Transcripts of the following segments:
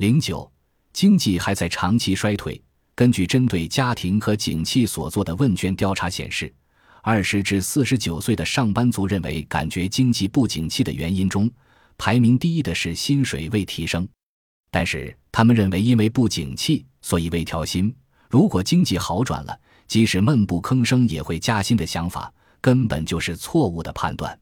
零九，经济还在长期衰退。根据针对家庭和景气所做的问卷调查显示，二十至四十九岁的上班族认为感觉经济不景气的原因中，排名第一的是薪水未提升。但是他们认为，因为不景气，所以未调薪。如果经济好转了，即使闷不吭声也会加薪的想法，根本就是错误的判断。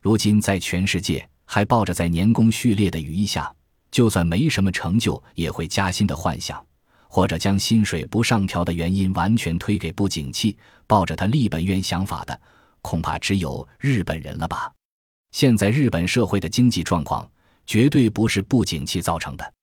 如今在全世界还抱着在年功序列的羽翼下，就算没什么成就也会加薪的幻想，或者将薪水不上调的原因完全推给不景气，抱着他立本愿想法的，恐怕只有日本人了吧？现在日本社会的经济状况绝对不是不景气造成的，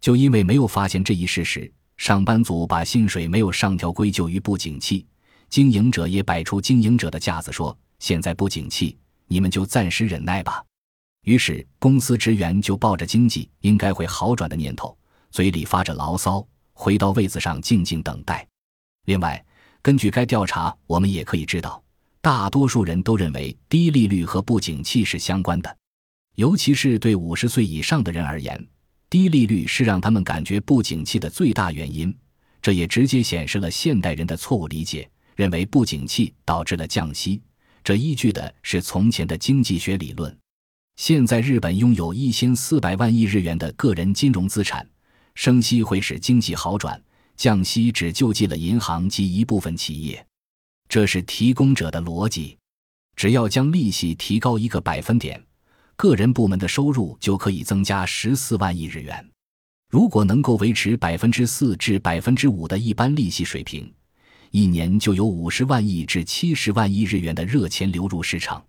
就因为没有发现这一事实。上班族把薪水没有上调归咎于不景气，经营者也摆出经营者的架子，说现在不景气，你们就暂时忍耐吧。于是公司职员就抱着经济应该会好转的念头，嘴里发着牢骚，回到位子上静静等待。另外，根据该调查，我们也可以知道，大多数人都认为低利率和不景气是相关的，尤其是对五十岁以上的人而言。低利率是让他们感觉不景气的最大原因，这也直接显示了现代人的错误理解，认为不景气导致了降息。这依据的是从前的经济学理论。现在日本拥有一千四百万亿日元的个人金融资产，升息会使经济好转，降息只救济了银行及一部分企业，这是提供者的逻辑。只要将利息提高一个百分点。个人部门的收入就可以增加十四万亿日元。如果能够维持百分之四至百分之五的一般利息水平，一年就有五十万亿至七十万亿日元的热钱流入市场，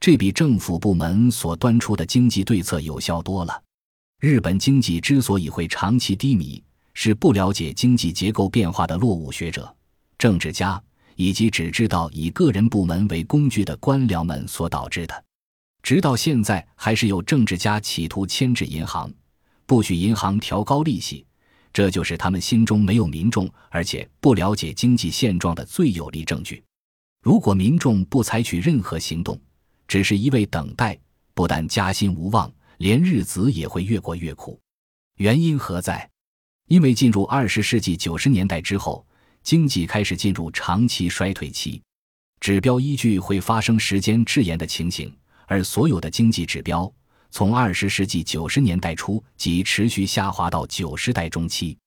这比政府部门所端出的经济对策有效多了。日本经济之所以会长期低迷，是不了解经济结构变化的落伍学者、政治家以及只知道以个人部门为工具的官僚们所导致的。直到现在，还是有政治家企图牵制银行，不许银行调高利息。这就是他们心中没有民众，而且不了解经济现状的最有力证据。如果民众不采取任何行动，只是一味等待，不但加薪无望，连日子也会越过越苦。原因何在？因为进入二十世纪九十年代之后，经济开始进入长期衰退期，指标依据会发生时间滞延的情形。而所有的经济指标，从二十世纪九十年代初即持续下滑到九十代中期，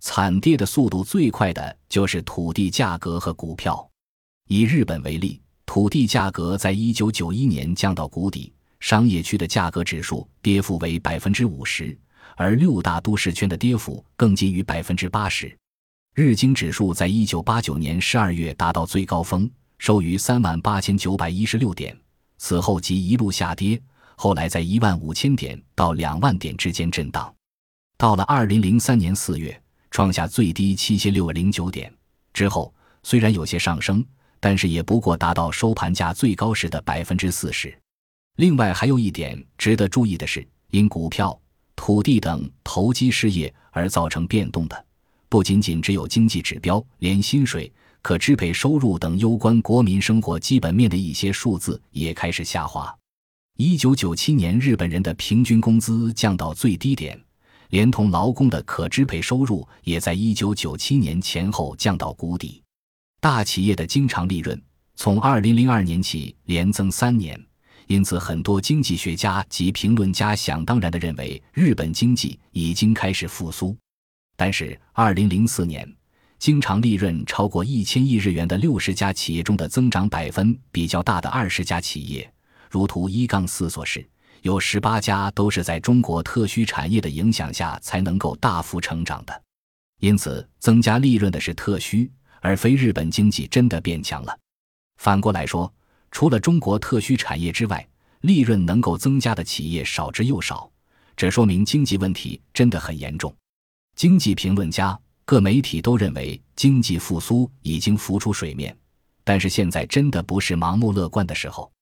惨跌的速度最快的就是土地价格和股票。以日本为例，土地价格在一九九一年降到谷底，商业区的价格指数跌幅为百分之五十，而六大都市圈的跌幅更近于百分之八十。日经指数在一九八九年十二月达到最高峰，收于三万八千九百一十六点。此后即一路下跌，后来在一万五千点到两万点之间震荡，到了二零零三年四月创下最低七千六百零九点之后，虽然有些上升，但是也不过达到收盘价最高时的百分之四十。另外还有一点值得注意的是，因股票、土地等投机事业而造成变动的，不仅仅只有经济指标，连薪水。可支配收入等攸关国民生活基本面的一些数字也开始下滑。一九九七年，日本人的平均工资降到最低点，连同劳工的可支配收入也在一九九七年前后降到谷底。大企业的经常利润从二零零二年起连增三年，因此很多经济学家及评论家想当然地认为日本经济已经开始复苏。但是二零零四年。经常利润超过一千亿日元的六十家企业中的增长百分比较大的二十家企业，如图一杠四所示，有十八家都是在中国特需产业的影响下才能够大幅成长的。因此，增加利润的是特需，而非日本经济真的变强了。反过来说，除了中国特需产业之外，利润能够增加的企业少之又少，这说明经济问题真的很严重。经济评论家。各媒体都认为经济复苏已经浮出水面，但是现在真的不是盲目乐观的时候。